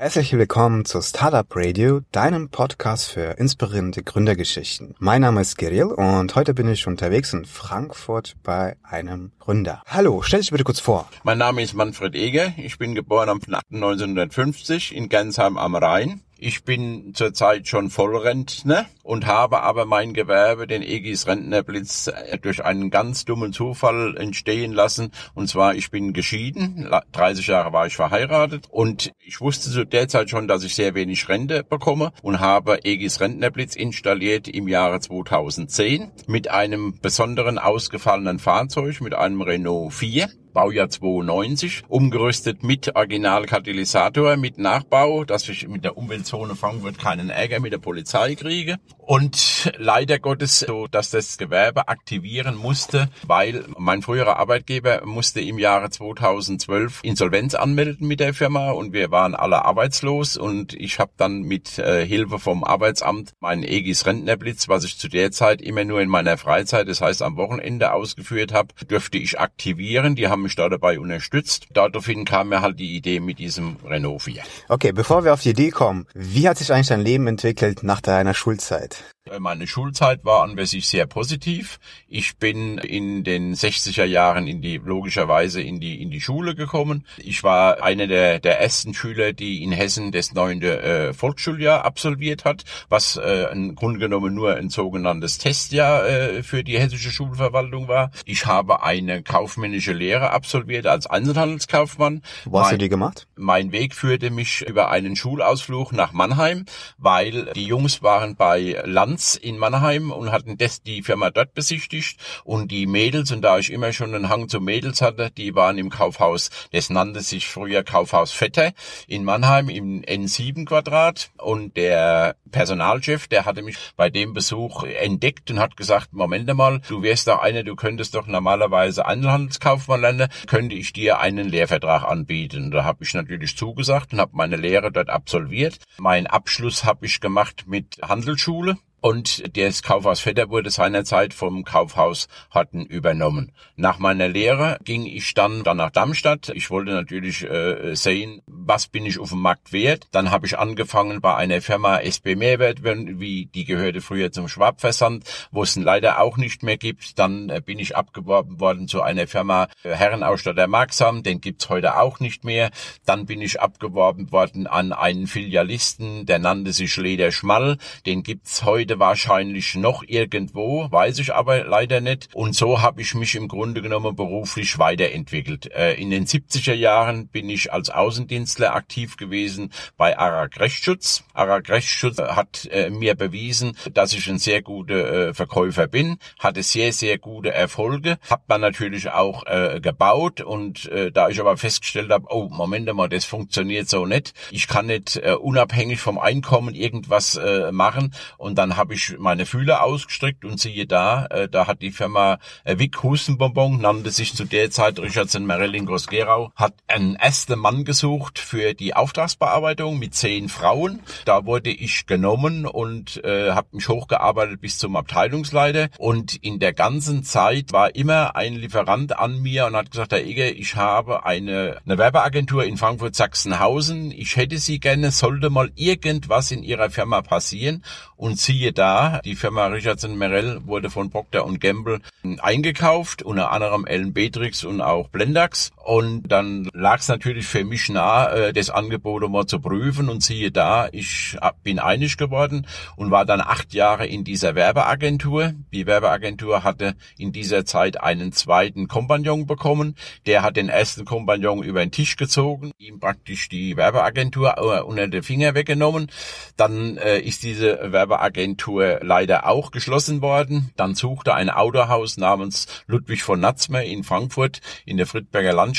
Herzlich willkommen zu Startup Radio, deinem Podcast für inspirierende Gründergeschichten. Mein Name ist Kirill und heute bin ich unterwegs in Frankfurt bei einem Gründer. Hallo, stell dich bitte kurz vor. Mein Name ist Manfred Eger. Ich bin geboren am 1950 in Gensheim am Rhein. Ich bin zurzeit schon Vollrentner und habe aber mein Gewerbe, den Egis Rentnerblitz, äh, durch einen ganz dummen Zufall entstehen lassen. Und zwar, ich bin geschieden, 30 Jahre war ich verheiratet. Und ich wusste zu der Zeit schon, dass ich sehr wenig Rente bekomme und habe Egis Rentnerblitz installiert im Jahre 2010 mit einem besonderen ausgefallenen Fahrzeug, mit einem Renault 4 Baujahr 92, umgerüstet mit Originalkatalysator, mit Nachbau, dass ich mit der Umweltzone Frankfurt keinen Ärger mit der Polizei kriege. Und leider Gottes so, dass das Gewerbe aktivieren musste, weil mein früherer Arbeitgeber musste im Jahre 2012 Insolvenz anmelden mit der Firma und wir waren alle arbeitslos und ich habe dann mit äh, Hilfe vom Arbeitsamt meinen EGIS Rentnerblitz, was ich zu der Zeit immer nur in meiner Freizeit, das heißt am Wochenende ausgeführt habe, dürfte ich aktivieren. Die haben mich da dabei unterstützt. Daraufhin kam mir halt die Idee mit diesem Renault 4. Okay, bevor wir auf die Idee kommen, wie hat sich eigentlich dein Leben entwickelt nach deiner Schulzeit? Äh, meine Schulzeit war an sich sehr positiv. Ich bin in den 60er Jahren in die, logischerweise in die, in die Schule gekommen. Ich war einer der, der ersten Schüler, die in Hessen das neunte äh, Volksschuljahr absolviert hat, was äh, im Grunde genommen nur ein sogenanntes Testjahr äh, für die hessische Schulverwaltung war. Ich habe eine kaufmännische Lehre absolviert als Einzelhandelskaufmann. Wo hast du die gemacht? Mein Weg führte mich über einen Schulausflug nach Mannheim, weil die Jungs waren bei Land Lanz in Mannheim und hatten das, die Firma dort besichtigt und die Mädels, und da ich immer schon einen Hang zu Mädels hatte, die waren im Kaufhaus, das nannte sich früher Kaufhaus Vetter in Mannheim im N7 Quadrat und der Personalchef, der hatte mich bei dem Besuch entdeckt und hat gesagt, Moment mal, du wärst doch einer, du könntest doch normalerweise Einzelhandelskaufmann lernen, könnte ich dir einen Lehrvertrag anbieten. Da habe ich natürlich zugesagt und habe meine Lehre dort absolviert. Mein Abschluss habe ich gemacht mit Handelsschule und das Kaufhaus Vetter wurde seinerzeit vom Kaufhaus Horten übernommen. Nach meiner Lehre ging ich dann, dann nach Darmstadt. Ich wollte natürlich äh, sehen, was bin ich auf dem Markt wert. Dann habe ich angefangen bei einer Firma SB Mehrwert, wie die gehörte früher zum Schwabversand, wo es leider auch nicht mehr gibt. Dann äh, bin ich abgeworben worden zu einer Firma äh, Herrenausstatter Marksam, den gibt's heute auch nicht mehr. Dann bin ich abgeworben worden an einen Filialisten, der nannte sich Leder Schmall, den gibt's heute heute wahrscheinlich noch irgendwo, weiß ich aber leider nicht. Und so habe ich mich im Grunde genommen beruflich weiterentwickelt. Äh, in den 70er Jahren bin ich als Außendienstler aktiv gewesen bei ARAG Rechtsschutz. ARAG Rechtsschutz hat äh, mir bewiesen, dass ich ein sehr guter äh, Verkäufer bin, hatte sehr, sehr gute Erfolge, hat man natürlich auch gebaut und da ich aber festgestellt habe, oh, Moment mal, das funktioniert so nicht. Ich kann nicht unabhängig vom Einkommen irgendwas machen und dann habe ich meine Fühler ausgestreckt und siehe da, äh, da hat die Firma äh, Wick Hustenbonbon, nannte sich zu der Zeit Richardson Marilyn Groß-Gerau, hat einen ersten Mann gesucht für die Auftragsbearbeitung mit zehn Frauen. Da wurde ich genommen und äh, habe mich hochgearbeitet bis zum Abteilungsleiter. Und in der ganzen Zeit war immer ein Lieferant an mir und hat gesagt, Herr Eger, ich habe eine, eine Werbeagentur in Frankfurt-Sachsenhausen, ich hätte Sie gerne, sollte mal irgendwas in Ihrer Firma passieren. Und siehe siehe da, die Firma Richardson Merell wurde von Procter Gamble eingekauft, unter anderem Ellen Beatrix und auch Blendax. Und dann lag es natürlich für mich nah, äh, das Angebot mal zu prüfen. Und siehe da, ich bin einig geworden und war dann acht Jahre in dieser Werbeagentur. Die Werbeagentur hatte in dieser Zeit einen zweiten Kompagnon bekommen. Der hat den ersten Kompagnon über den Tisch gezogen, ihm praktisch die Werbeagentur äh, unter den Finger weggenommen. Dann äh, ist diese Werbeagentur Agentur leider auch geschlossen worden. Dann suchte ein Autohaus namens Ludwig von Natzmer in Frankfurt in der Friedberger Landstraße,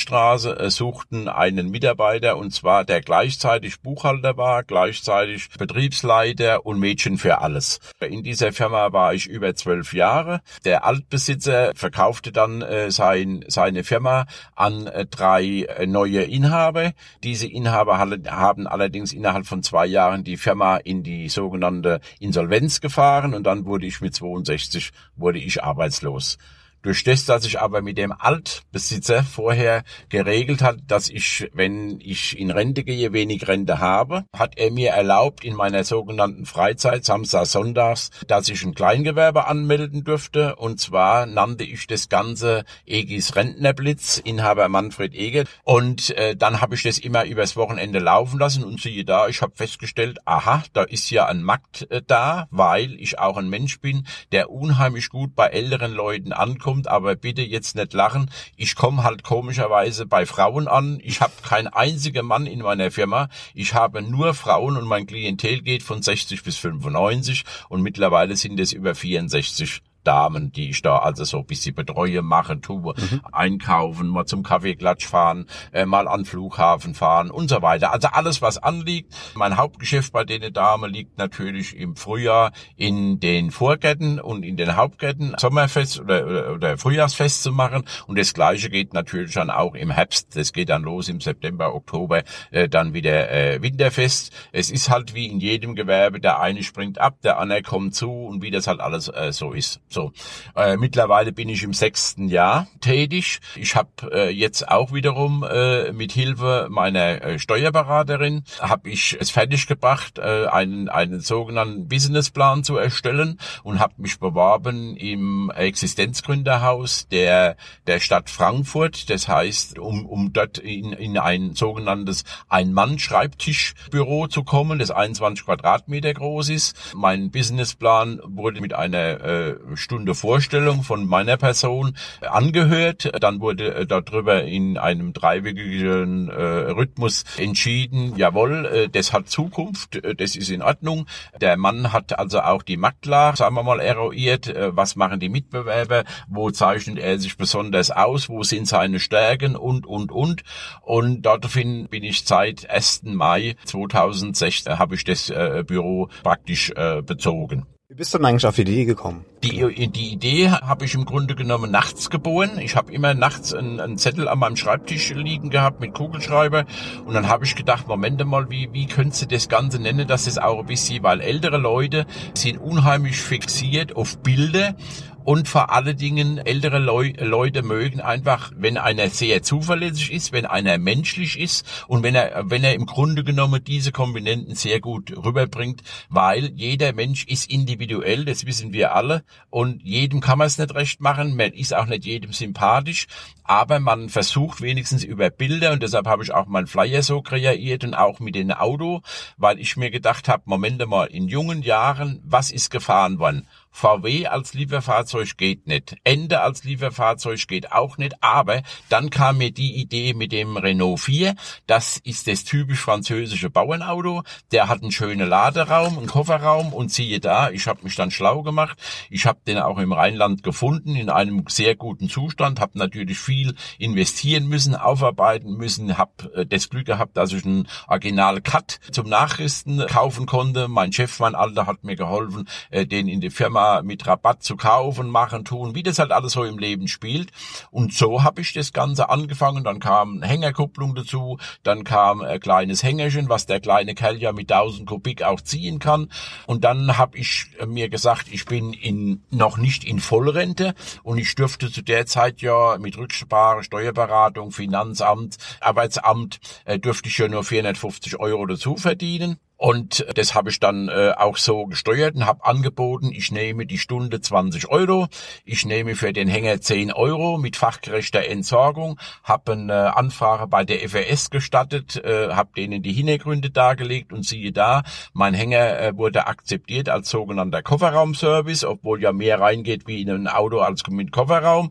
äh, suchten einen Mitarbeiter und zwar der gleichzeitig Buchhalter war, gleichzeitig Betriebsleiter und Mädchen für alles. In dieser Firma war ich über zwölf Jahre. Der Altbesitzer verkaufte dann äh, sein, seine Firma an äh, drei äh, neue Inhaber. Diese Inhaber haben allerdings innerhalb von zwei Jahren die Firma in die sogenannte Insolvenz gefahren und dann wurde ich mit 62 wurde ich arbeitslos. Durch das, dass ich aber mit dem Altbesitzer vorher geregelt hat, dass ich, wenn ich in Rente gehe, wenig Rente habe, hat er mir erlaubt, in meiner sogenannten Freizeit, Samstag, Sonntags, dass ich ein Kleingewerbe anmelden durfte. Und zwar nannte ich das Ganze Egis Rentnerblitz, Inhaber Manfred Ege. Und äh, dann habe ich das immer übers Wochenende laufen lassen und siehe da, ich habe festgestellt, aha, da ist ja ein Markt äh, da, weil ich auch ein Mensch bin, der unheimlich gut bei älteren Leuten ankommt kommt, aber bitte jetzt nicht lachen. Ich komme halt komischerweise bei Frauen an. Ich habe keinen einzigen Mann in meiner Firma. Ich habe nur Frauen und mein Klientel geht von 60 bis 95 und mittlerweile sind es über 64 Damen, die ich da also so ein bisschen betreue, mache, tue, mhm. einkaufen, mal zum Kaffeeklatsch fahren, äh, mal an Flughafen fahren und so weiter. Also alles, was anliegt. Mein Hauptgeschäft bei den Damen liegt natürlich im Frühjahr in den Vorgärten und in den Hauptgärten Sommerfest oder, oder, Frühjahrsfest zu machen. Und das Gleiche geht natürlich dann auch im Herbst. Das geht dann los im September, Oktober, äh, dann wieder äh, Winterfest. Es ist halt wie in jedem Gewerbe, der eine springt ab, der andere kommt zu und wie das halt alles äh, so ist. So, äh, mittlerweile bin ich im sechsten Jahr tätig. Ich habe äh, jetzt auch wiederum äh, mit Hilfe meiner äh, Steuerberaterin habe ich es fertiggebracht, äh, einen einen sogenannten Businessplan zu erstellen und habe mich beworben im Existenzgründerhaus der der Stadt Frankfurt. Das heißt, um um dort in, in ein sogenanntes Ein-Mann-Schreibtischbüro zu kommen, das 21 Quadratmeter groß ist. Mein Businessplan wurde mit einer äh, Stunde Vorstellung von meiner Person angehört. Dann wurde äh, darüber in einem dreiwöchigen äh, Rhythmus entschieden, jawohl, äh, das hat Zukunft, äh, das ist in Ordnung. Der Mann hat also auch die Makler, sagen wir mal, eruiert, äh, was machen die Mitbewerber, wo zeichnet er sich besonders aus, wo sind seine Stärken und, und, und. Und daraufhin bin ich seit 1. Mai 2016 habe ich das äh, Büro praktisch äh, bezogen. Wie bist du denn eigentlich auf die Idee gekommen? Die, die Idee habe ich im Grunde genommen nachts geboren. Ich habe immer nachts einen, einen, Zettel an meinem Schreibtisch liegen gehabt mit Kugelschreiber und dann habe ich gedacht, Moment mal, wie, wie könntest du das Ganze nennen, dass es auch ein bisschen, weil ältere Leute sind unheimlich fixiert auf Bilder und vor allen Dingen ältere Leu Leute mögen einfach, wenn einer sehr zuverlässig ist, wenn einer menschlich ist und wenn er, wenn er im Grunde genommen diese Komponenten sehr gut rüberbringt, weil jeder Mensch ist individuell, das wissen wir alle und jedem kann man es nicht recht machen, man ist auch nicht jedem sympathisch, aber man versucht wenigstens über Bilder und deshalb habe ich auch meinen Flyer so kreiert und auch mit dem Auto, weil ich mir gedacht habe, Moment mal, in jungen Jahren, was ist gefahren worden? VW als Lieferfahrzeug geht nicht. Ende als Lieferfahrzeug geht auch nicht. Aber dann kam mir die Idee mit dem Renault 4. Das ist das typisch französische Bauernauto. Der hat einen schönen Laderaum, einen Kofferraum und siehe da, ich habe mich dann schlau gemacht. Ich habe den auch im Rheinland gefunden in einem sehr guten Zustand. Habe natürlich viel investieren müssen, aufarbeiten müssen. Habe äh, das Glück gehabt, dass ich einen Original Cut zum Nachrüsten kaufen konnte. Mein Chef, mein Alter, hat mir geholfen, äh, den in die Firma mal mit Rabatt zu kaufen, machen, tun, wie das halt alles so im Leben spielt. Und so habe ich das Ganze angefangen. Dann kam Hängerkupplung dazu, dann kam ein kleines Hängerchen, was der kleine Kerl ja mit 1000 Kubik auch ziehen kann. Und dann habe ich mir gesagt, ich bin in, noch nicht in Vollrente und ich dürfte zu der Zeit ja mit Rücksprache, Steuerberatung, Finanzamt, Arbeitsamt, äh, dürfte ich ja nur 450 Euro dazu verdienen. Und das habe ich dann äh, auch so gesteuert und habe angeboten, ich nehme die Stunde 20 Euro, ich nehme für den Hänger 10 Euro mit fachgerechter Entsorgung, habe eine Anfrage bei der FRS gestattet, äh, habe denen die Hintergründe dargelegt und siehe da, mein Hänger äh, wurde akzeptiert als sogenannter Kofferraumservice, obwohl ja mehr reingeht wie in ein Auto als mit Kofferraum.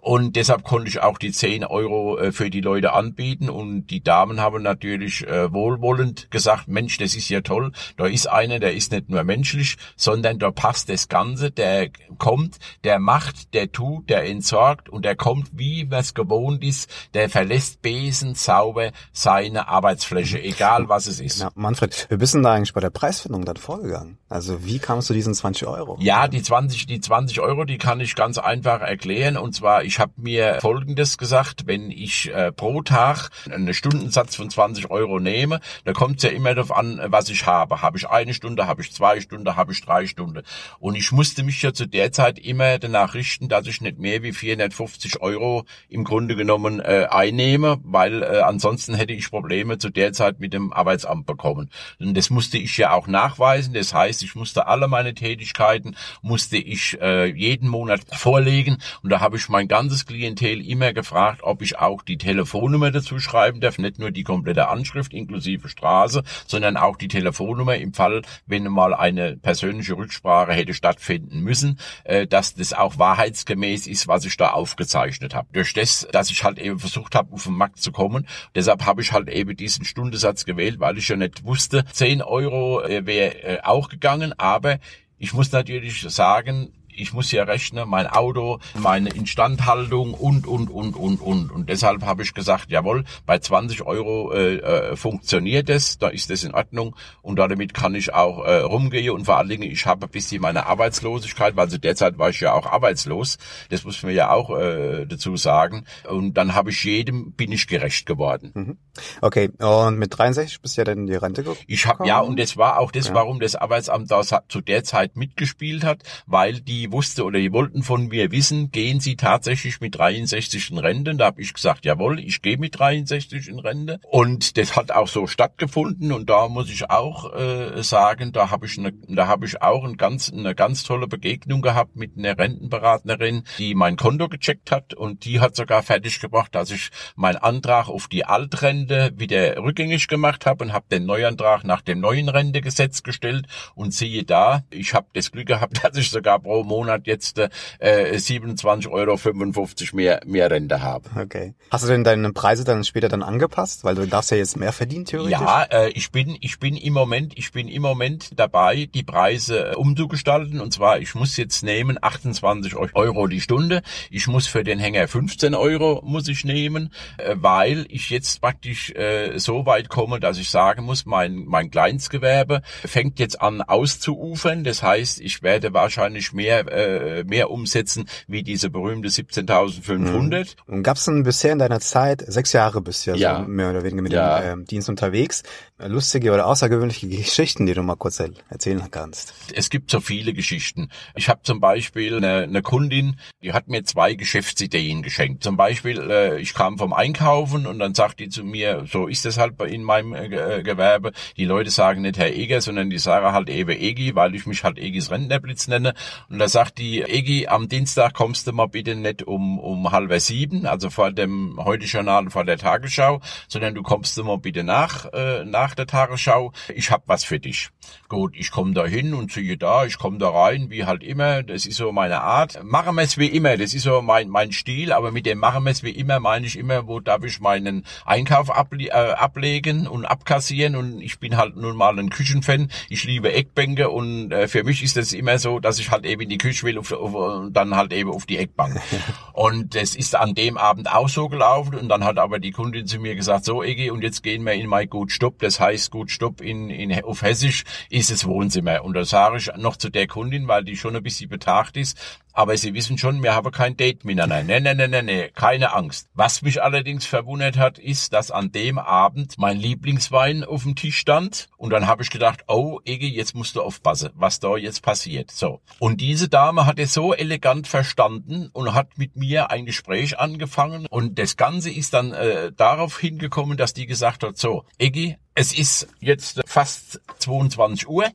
Und deshalb konnte ich auch die 10 Euro äh, für die Leute anbieten. Und die Damen haben natürlich äh, wohlwollend gesagt, Mensch, das ist ja toll. Da ist einer, der ist nicht nur menschlich, sondern da passt das Ganze. Der kommt, der macht, der tut, der entsorgt und der kommt, wie es gewohnt ist. Der verlässt Besen sauber seine Arbeitsfläche, egal was es ist. Ja, Manfred, wir wissen da eigentlich bei der Preisfindung dann vorgegangen? Also wie kamst du diesen 20 Euro? Ja, die 20, die 20 Euro, die kann ich ganz einfach erklären. Und zwar, ich habe mir Folgendes gesagt, wenn ich äh, pro Tag einen Stundensatz von 20 Euro nehme, da kommt es ja immer darauf an, was ich habe. Habe ich eine Stunde, habe ich zwei Stunden, habe ich drei Stunden. Und ich musste mich ja zu der Zeit immer danach richten, dass ich nicht mehr wie 450 Euro im Grunde genommen äh, einnehme, weil äh, ansonsten hätte ich Probleme zu der Zeit mit dem Arbeitsamt bekommen. Und das musste ich ja auch nachweisen. Das heißt, ich musste alle meine Tätigkeiten, musste ich äh, jeden Monat vorlegen. Und da habe ich mein ganzes Klientel immer gefragt, ob ich auch die Telefonnummer dazu schreiben darf, nicht nur die komplette Anschrift inklusive Straße, sondern auch die Telefonnummer im Fall, wenn mal eine persönliche Rücksprache hätte stattfinden müssen, äh, dass das auch wahrheitsgemäß ist, was ich da aufgezeichnet habe. Durch das, dass ich halt eben versucht habe, auf den Markt zu kommen, deshalb habe ich halt eben diesen Stundensatz gewählt, weil ich ja nicht wusste, 10 Euro äh, wäre äh, auch gegangen, aber ich muss natürlich sagen, ich muss ja rechnen, mein Auto, meine Instandhaltung und, und, und, und, und. Und deshalb habe ich gesagt, jawohl, bei 20 Euro äh, äh, funktioniert es, da ist es in Ordnung und damit kann ich auch äh, rumgehen und vor allen Dingen, ich habe ein bisschen meine Arbeitslosigkeit, weil zu derzeit war ich ja auch arbeitslos, das muss man ja auch äh, dazu sagen. Und dann habe ich jedem, bin ich gerecht geworden. Mhm. Okay, und mit 63 bist du ja dann in die Rente gekommen? Ich habe, ja, und das war auch das, ja. warum das Arbeitsamt da zu der Zeit mitgespielt hat, weil die wusste oder die wollten von mir wissen, gehen Sie tatsächlich mit 63 in Rente? Da habe ich gesagt, jawohl, ich gehe mit 63 in Rente. Und das hat auch so stattgefunden und da muss ich auch äh, sagen, da habe ich eine, da habe ich auch ein ganz, eine ganz tolle Begegnung gehabt mit einer Rentenberaterin, die mein Konto gecheckt hat und die hat sogar fertig gebracht, dass ich meinen Antrag auf die Altrente wieder rückgängig gemacht habe und habe den Neuantrag nach dem neuen Rentegesetz gestellt und siehe da, ich habe das Glück gehabt, dass ich sogar pro Monat Monat jetzt äh, 27,55 Euro mehr, mehr Rente habe. Okay. Hast du denn deine Preise dann später dann angepasst? Weil du darfst ja jetzt mehr verdienen, theoretisch. Ja, äh, ich bin, ich bin im Moment, ich bin im Moment dabei, die Preise äh, umzugestalten. Und zwar, ich muss jetzt nehmen 28 Euro die Stunde. Ich muss für den Hänger 15 Euro muss ich nehmen, äh, weil ich jetzt praktisch äh, so weit komme, dass ich sagen muss, mein, mein Kleinstgewerbe fängt jetzt an auszuufern. Das heißt, ich werde wahrscheinlich mehr äh, mehr umsetzen wie diese berühmte 17.500. Mhm. Gab es denn bisher in deiner Zeit, sechs Jahre bist du ja, so mehr oder weniger mit ja. dem ähm, Dienst unterwegs, lustige oder außergewöhnliche Geschichten, die du mal kurz erzählen kannst? Es gibt so viele Geschichten. Ich habe zum Beispiel eine, eine Kundin, die hat mir zwei Geschäftsideen geschenkt. Zum Beispiel, äh, ich kam vom Einkaufen und dann sagt die zu mir, so ist es halt in meinem äh, äh, Gewerbe, die Leute sagen nicht Herr Eger, sondern die sagen halt eben Egi, weil ich mich halt Egis Rentnerblitz nenne. Und da sagt die Egi, am Dienstag kommst du mal bitte nicht um, um halb sieben, also vor dem Heute-Journal, vor der Tagesschau, sondern du kommst du mal bitte nach, äh, nach der Tagesschau. Ich hab was für dich. Gut, ich komme da hin und ziehe da, ich komme da rein, wie halt immer, das ist so meine Art. Machen wir es wie immer, das ist so mein, mein Stil, aber mit dem machen wir es wie immer, meine ich immer, wo darf ich meinen Einkauf able äh, ablegen und abkassieren und ich bin halt nun mal ein Küchenfan, ich liebe Eckbänke und äh, für mich ist das immer so, dass ich halt eben in die Küche will auf, auf, dann halt eben auf die Eckbank. und das ist an dem Abend auch so gelaufen und dann hat aber die Kundin zu mir gesagt, so Egi, und jetzt gehen wir in mein Gut Stopp, das heißt Gut Stopp in, in, auf Hessisch ist es Wohnzimmer. Und da sage ich noch zu der Kundin, weil die schon ein bisschen betagt ist, aber Sie wissen schon, wir haben kein Date miteinander. Nee, nee, nee, nee, nee, keine Angst. Was mich allerdings verwundert hat, ist, dass an dem Abend mein Lieblingswein auf dem Tisch stand. Und dann habe ich gedacht, oh, Ege, jetzt musst du aufpassen, was da jetzt passiert. So. Und diese Dame hat es so elegant verstanden und hat mit mir ein Gespräch angefangen. Und das Ganze ist dann äh, darauf hingekommen, dass die gesagt hat, so, Ege, es ist jetzt fast 22 Uhr.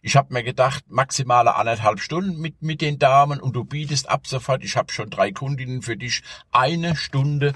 Ich habe mir gedacht, maximale anderthalb Stunden mit, mit den Damen und du bietest ab sofort, ich habe schon drei Kundinnen für dich, eine Stunde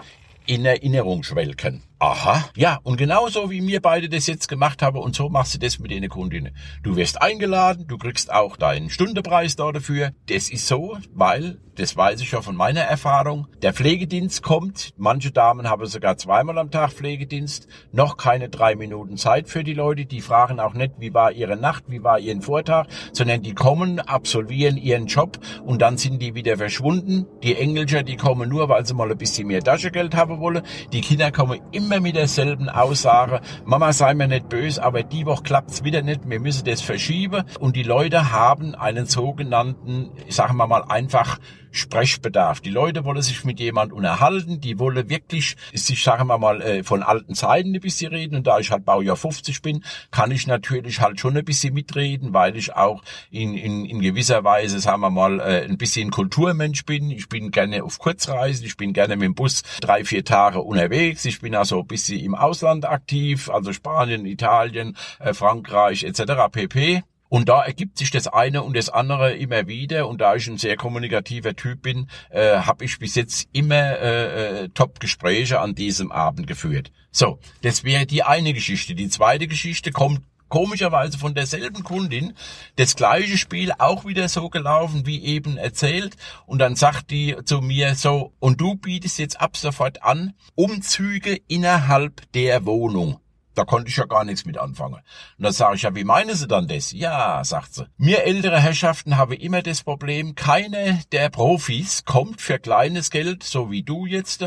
in Erinnerung schwelgen. Aha, ja, und genauso wie wir beide das jetzt gemacht haben und so machst du das mit den Kundinnen. Du wirst eingeladen, du kriegst auch deinen Stundenpreis da dafür. Das ist so, weil, das weiß ich ja von meiner Erfahrung, der Pflegedienst kommt, manche Damen haben sogar zweimal am Tag Pflegedienst, noch keine drei Minuten Zeit für die Leute, die fragen auch nicht, wie war ihre Nacht, wie war ihren Vortag, sondern die kommen, absolvieren ihren Job und dann sind die wieder verschwunden. Die Engelscher, die kommen nur, weil sie mal ein bisschen mehr Taschengeld haben wollen. Die Kinder kommen immer immer mit derselben Aussage, Mama sei mir nicht böse, aber die Woche klappt's wieder nicht, wir müssen das verschieben. Und die Leute haben einen sogenannten, sagen wir mal einfach, Sprechbedarf. Die Leute wollen sich mit jemand unterhalten, die wollen wirklich, sich sagen wir mal, äh, von alten Zeiten ein bisschen reden. Und da ich halt Baujahr 50 bin, kann ich natürlich halt schon ein bisschen mitreden, weil ich auch in, in, in gewisser Weise, sagen wir mal, äh, ein bisschen Kulturmensch bin. Ich bin gerne auf Kurzreisen, ich bin gerne mit dem Bus drei, vier Tage unterwegs. Ich bin also ein bisschen im Ausland aktiv, also Spanien, Italien, äh, Frankreich etc. pp. Und da ergibt sich das eine und das andere immer wieder. Und da ich ein sehr kommunikativer Typ bin, äh, habe ich bis jetzt immer äh, äh, Top-Gespräche an diesem Abend geführt. So, das wäre die eine Geschichte. Die zweite Geschichte kommt komischerweise von derselben Kundin das gleiche Spiel auch wieder so gelaufen wie eben erzählt und dann sagt die zu mir so und du bietest jetzt ab sofort an Umzüge innerhalb der Wohnung. Da konnte ich ja gar nichts mit anfangen. Und dann sage ich, ja, wie meinen Sie dann das? Ja, sagt sie. Mir ältere Herrschaften haben immer das Problem, keine der Profis kommt für kleines Geld, so wie du jetzt.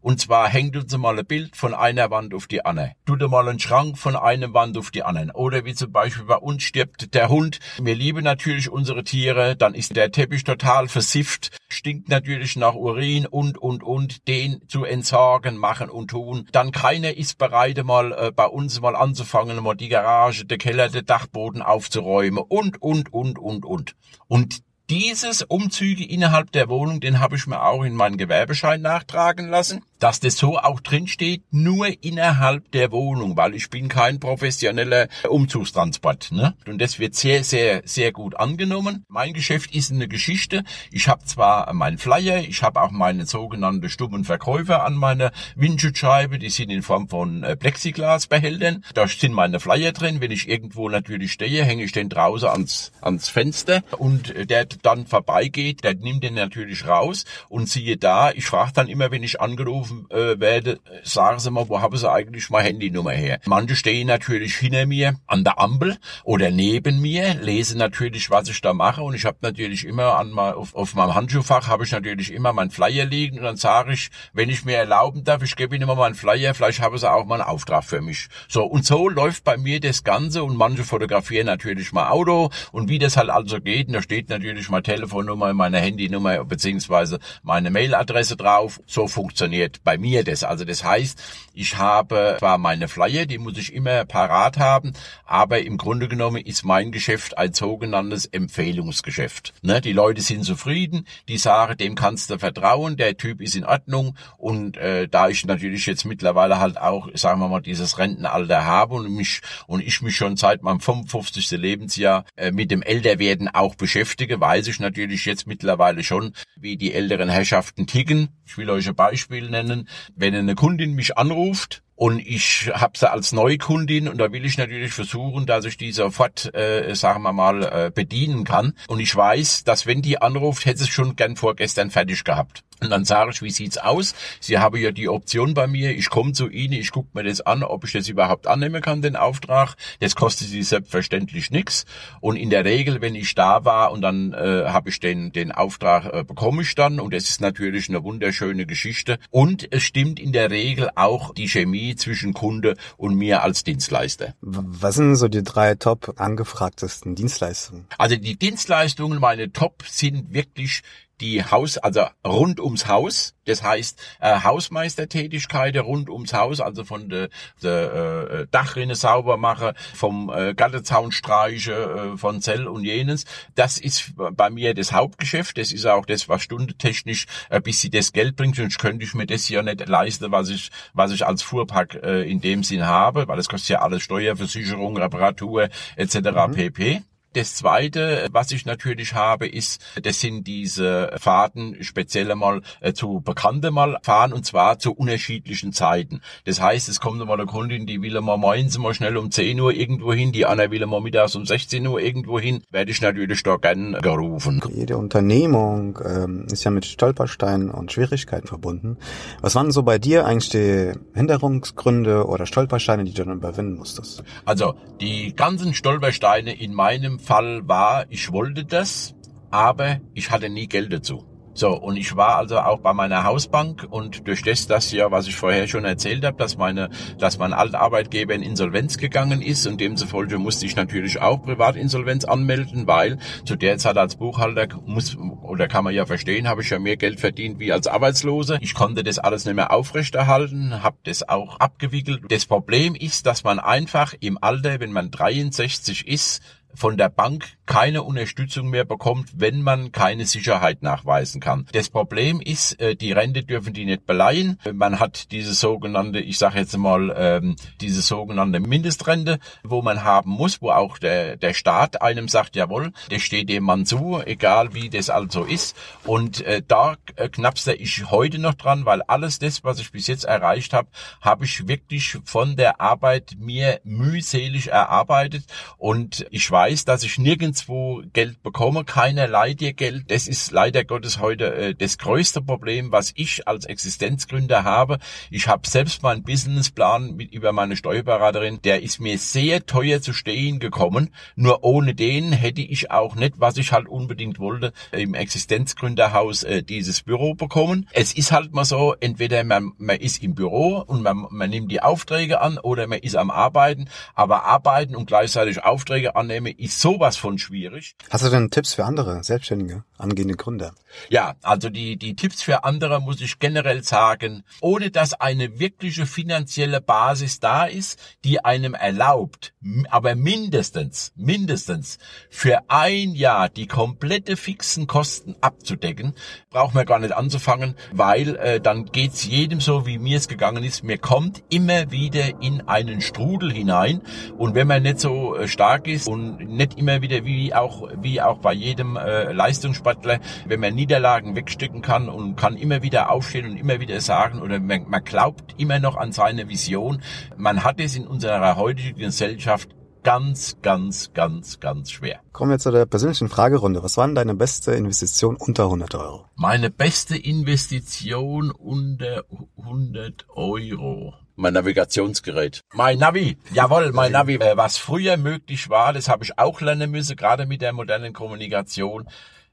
Und zwar hängt uns mal ein Bild von einer Wand auf die andere. Tut mal einen Schrank von einer Wand auf die andere. Oder wie zum Beispiel bei uns stirbt der Hund. Wir lieben natürlich unsere Tiere. Dann ist der Teppich total versifft, stinkt natürlich nach Urin und, und, und. Den zu entsorgen, machen und tun. Dann keiner ist bereit, mal äh, bei uns mal anzufangen, mal die Garage, der Keller, der Dachboden aufzuräumen und, und, und, und, und. Und dieses Umzüge innerhalb der Wohnung, den habe ich mir auch in meinen Gewerbeschein nachtragen lassen dass das so auch drin steht, nur innerhalb der Wohnung, weil ich bin kein professioneller Umzugstransport. Ne? Und das wird sehr, sehr, sehr gut angenommen. Mein Geschäft ist eine Geschichte. Ich habe zwar meinen Flyer, ich habe auch meine sogenannte stummen Verkäufer an meiner Windschutzscheibe, die sind in Form von äh, Plexiglasbehältern. Da sind meine Flyer drin. Wenn ich irgendwo natürlich stehe, hänge ich den draußen ans, ans Fenster und äh, der dann vorbeigeht, der nimmt den natürlich raus und siehe da, ich frage dann immer, wenn ich angerufen angerufen äh, werde, sagen Sie mal, wo haben Sie eigentlich meine Handynummer her? Manche stehen natürlich hinter mir an der Ampel oder neben mir, lesen natürlich, was ich da mache und ich habe natürlich immer an mal auf, auf meinem Handschuhfach habe ich natürlich immer mein Flyer liegen und dann sage ich, wenn ich mir erlauben darf, ich gebe Ihnen immer meinen Flyer, vielleicht haben Sie auch mal einen Auftrag für mich. So und so läuft bei mir das Ganze und manche fotografieren natürlich mein Auto und wie das halt also geht, da steht natürlich meine Telefonnummer, meine Handynummer beziehungsweise meine Mailadresse drauf. So funktioniert bei mir das. Also das heißt, ich habe zwar meine Flyer, die muss ich immer parat haben, aber im Grunde genommen ist mein Geschäft ein sogenanntes Empfehlungsgeschäft. Ne? Die Leute sind zufrieden, die sagen, dem kannst du vertrauen, der Typ ist in Ordnung und äh, da ich natürlich jetzt mittlerweile halt auch, sagen wir mal, dieses Rentenalter habe und mich und ich mich schon seit meinem 55. Lebensjahr äh, mit dem Älterwerden auch beschäftige, weiß ich natürlich jetzt mittlerweile schon, wie die älteren Herrschaften ticken. Ich will euch ein Beispiel nennen nennen, wenn eine Kundin mich anruft und ich habe sie als Neukundin und da will ich natürlich versuchen, dass ich die sofort, äh, sagen wir mal, äh, bedienen kann. Und ich weiß, dass wenn die anruft, hätte es schon gern vorgestern fertig gehabt. Und dann sage ich, wie sieht's aus? Sie haben ja die Option bei mir, ich komme zu Ihnen, ich gucke mir das an, ob ich das überhaupt annehmen kann, den Auftrag. Das kostet Sie selbstverständlich nichts. Und in der Regel, wenn ich da war und dann äh, habe ich den, den Auftrag, äh, bekomme ich dann. Und es ist natürlich eine wunderschöne Geschichte. Und es stimmt in der Regel auch die Chemie zwischen Kunde und mir als Dienstleister. Was sind so die drei top angefragtesten Dienstleistungen? Also die Dienstleistungen, meine Top sind wirklich die Haus, also rund ums Haus, das heißt äh, Hausmeistertätigkeiten rund ums Haus, also von der de, äh, Dachrinne sauber mache, vom äh, Gattezaun streiche, äh, von Zell und jenes. Das ist bei mir das Hauptgeschäft. Das ist auch das, was stundentechnisch ein bisschen das Geld bringt. Sonst könnte ich mir das ja nicht leisten, was ich, was ich als Fuhrpark äh, in dem Sinn habe, weil das kostet ja alles Steuerversicherung, Reparatur etc. Mhm. pp. Das zweite, was ich natürlich habe, ist, das sind diese Fahrten speziell einmal äh, zu Bekannten mal fahren und zwar zu unterschiedlichen Zeiten. Das heißt, es kommt mal eine Kundin, die will mal morgens mal schnell um 10 Uhr irgendwo hin, die andere will mal mittags um 16 Uhr irgendwo hin, werde ich natürlich da gern gerufen. Jede Unternehmung ähm, ist ja mit Stolpersteinen und Schwierigkeiten verbunden. Was waren so bei dir eigentlich die Hinderungsgründe oder Stolpersteine, die du dann überwinden musstest? Also die ganzen Stolpersteine in meinem Fall war, ich wollte das, aber ich hatte nie Geld dazu. So, und ich war also auch bei meiner Hausbank und durch das, das ja, was ich vorher schon erzählt habe, dass meine, dass mein Altarbeitgeber in Insolvenz gegangen ist und demzufolge musste ich natürlich auch Privatinsolvenz anmelden, weil zu der Zeit als Buchhalter muss, oder kann man ja verstehen, habe ich ja mehr Geld verdient wie als Arbeitslose. Ich konnte das alles nicht mehr aufrechterhalten, habe das auch abgewickelt. Das Problem ist, dass man einfach im Alter, wenn man 63 ist, von der Bank keine Unterstützung mehr bekommt, wenn man keine Sicherheit nachweisen kann. Das Problem ist, äh, die Rente dürfen die nicht beleihen. Man hat diese sogenannte, ich sage jetzt mal, ähm, diese sogenannte Mindestrente, wo man haben muss, wo auch der, der Staat einem sagt, jawohl, das steht dem Mann zu, egal wie das also ist. Und äh, da äh, knappste ich heute noch dran, weil alles das, was ich bis jetzt erreicht habe, habe ich wirklich von der Arbeit mir mühselig erarbeitet und ich weiß, weiß, dass ich nirgendwo Geld bekomme, keiner dir Geld. Das ist leider Gottes heute äh, das größte Problem, was ich als Existenzgründer habe. Ich habe selbst meinen Businessplan mit über meine Steuerberaterin, der ist mir sehr teuer zu stehen gekommen. Nur ohne den hätte ich auch nicht, was ich halt unbedingt wollte, im Existenzgründerhaus äh, dieses Büro bekommen. Es ist halt mal so, entweder man, man ist im Büro und man, man nimmt die Aufträge an oder man ist am Arbeiten, aber arbeiten und gleichzeitig Aufträge annehmen ist sowas von schwierig. Hast du denn Tipps für andere Selbstständige, angehende Gründer? Ja, also die, die Tipps für andere muss ich generell sagen, ohne dass eine wirkliche finanzielle Basis da ist, die einem erlaubt, aber mindestens, mindestens für ein Jahr die komplette fixen Kosten abzudecken, braucht man gar nicht anzufangen, weil äh, dann geht's jedem so, wie mir es gegangen ist. Mir kommt immer wieder in einen Strudel hinein und wenn man nicht so äh, stark ist und nicht immer wieder wie auch wie auch bei jedem äh, Leistungssportler, wenn man Niederlagen wegstecken kann und kann immer wieder aufstehen und immer wieder sagen oder man, man glaubt immer noch an seine Vision. Man hat es in unserer heutigen Gesellschaft ganz, ganz, ganz, ganz schwer. Kommen wir zu der persönlichen Fragerunde. Was war denn deine beste Investition unter 100 Euro? Meine beste Investition unter 100 Euro mein Navigationsgerät. Mein Navi, jawohl, mein Navi. Äh, was früher möglich war, das habe ich auch lernen müssen, gerade mit der modernen Kommunikation.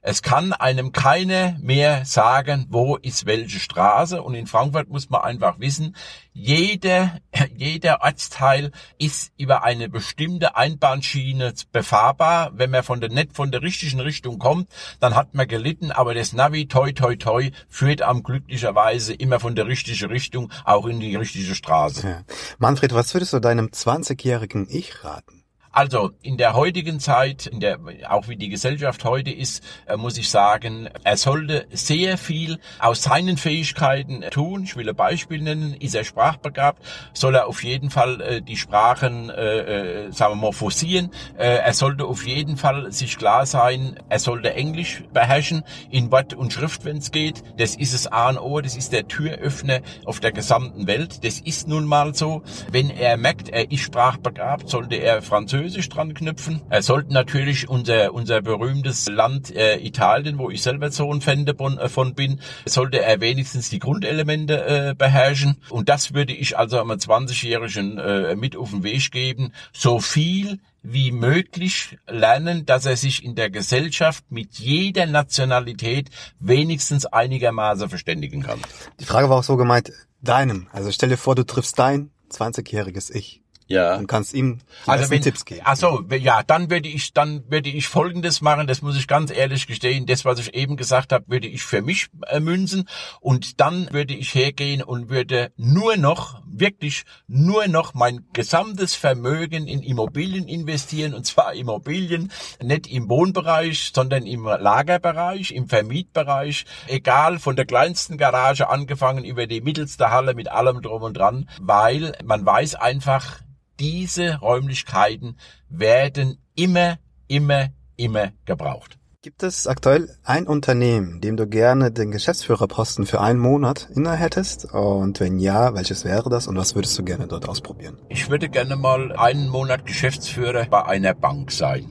Es kann einem keine mehr sagen, wo ist welche Straße. Und in Frankfurt muss man einfach wissen, jeder, jeder Ortsteil ist über eine bestimmte Einbahnschiene befahrbar. Wenn man von der, nicht von der richtigen Richtung kommt, dann hat man gelitten. Aber das Navi, toi, toi, toi, führt am glücklicherweise immer von der richtigen Richtung, auch in die richtige Straße. Ja. Manfred, was würdest du deinem 20-jährigen Ich raten? Also in der heutigen Zeit, in der auch wie die Gesellschaft heute ist, äh, muss ich sagen, er sollte sehr viel aus seinen Fähigkeiten tun. Ich will ein Beispiel nennen. Ist er sprachbegabt, soll er auf jeden Fall äh, die Sprachen, äh, äh, sagen wir mal, forcieren. Er sollte auf jeden Fall sich klar sein, er sollte Englisch beherrschen in Wort und Schrift, wenn es geht. Das ist es A und O, das ist der Türöffner auf der gesamten Welt. Das ist nun mal so. Wenn er merkt, er ist sprachbegabt, sollte er Französisch Französisch dran knüpfen. Er sollte natürlich unser, unser berühmtes Land äh, Italien, wo ich selber so ein Fan davon äh, bin, sollte er wenigstens die Grundelemente äh, beherrschen. Und das würde ich also einem 20-Jährigen äh, mit auf den Weg geben. So viel wie möglich lernen, dass er sich in der Gesellschaft mit jeder Nationalität wenigstens einigermaßen verständigen kann. Die Frage war auch so gemeint, deinem. Also stell dir vor, du triffst dein 20-jähriges Ich. Ja. Und kannst ihm die also wenn, Tipps geben. Also ja, dann würde ich, dann würde ich Folgendes machen. Das muss ich ganz ehrlich gestehen. Das, was ich eben gesagt habe, würde ich für mich äh, münzen und dann würde ich hergehen und würde nur noch, wirklich nur noch mein gesamtes Vermögen in Immobilien investieren und zwar Immobilien nicht im Wohnbereich, sondern im Lagerbereich, im Vermietbereich, egal von der kleinsten Garage angefangen über die mittelste Halle mit allem drum und dran, weil man weiß einfach diese Räumlichkeiten werden immer, immer, immer gebraucht. Gibt es aktuell ein Unternehmen, dem du gerne den Geschäftsführerposten für einen Monat inne hättest? Und wenn ja, welches wäre das und was würdest du gerne dort ausprobieren? Ich würde gerne mal einen Monat Geschäftsführer bei einer Bank sein.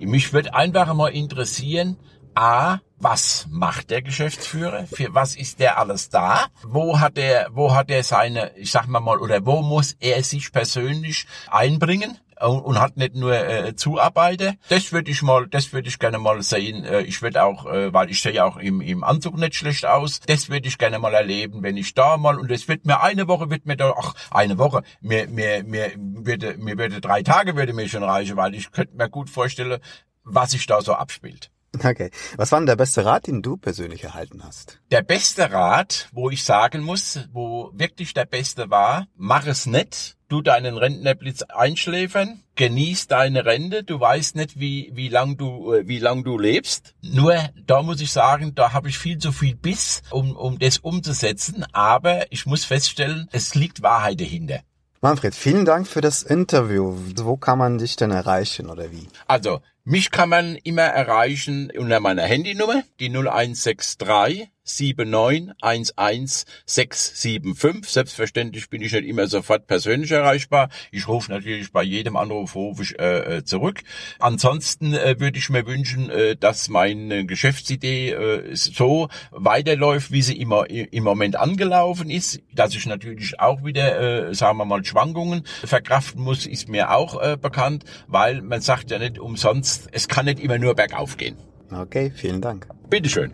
Mich würde einfach mal interessieren, A, was macht der Geschäftsführer? Für was ist der alles da? Wo hat er, wo hat er seine, ich sag mal mal, oder wo muss er sich persönlich einbringen? und, hat nicht nur äh, Zuarbeiter. Das würde ich mal, das würde ich gerne mal sehen. Äh, ich würde auch, äh, weil ich sehe auch im, im Anzug nicht schlecht aus, das würde ich gerne mal erleben, wenn ich da mal, und es wird mir eine Woche, wird mir da, ach, eine Woche, mir, mir, mir würde, mir würde drei Tage würde mir schon reichen, weil ich könnte mir gut vorstellen, was sich da so abspielt. Okay. Was war denn der beste Rat, den du persönlich erhalten hast? Der beste Rat, wo ich sagen muss, wo wirklich der beste war, mach es nicht. Du deinen Rentnerblitz einschläfern, genieß deine Rente. Du weißt nicht, wie, wie lang du, äh, wie lang du lebst. Nur, da muss ich sagen, da habe ich viel zu viel Biss, um, um das umzusetzen. Aber ich muss feststellen, es liegt Wahrheit dahinter. Manfred, vielen Dank für das Interview. Wo kann man dich denn erreichen oder wie? Also, mich kann man immer erreichen unter meiner Handynummer, die 0163 7911675. Selbstverständlich bin ich nicht immer sofort persönlich erreichbar. Ich rufe natürlich bei jedem Anruf rufe ich, äh, äh, zurück. Ansonsten äh, würde ich mir wünschen, äh, dass meine Geschäftsidee äh, so weiterläuft, wie sie immer im Moment angelaufen ist. Dass ich natürlich auch wieder, äh, sagen wir mal, Schwankungen verkraften muss, ist mir auch äh, bekannt, weil man sagt ja nicht umsonst, es kann nicht immer nur bergauf gehen. Okay, vielen Dank. Bitteschön.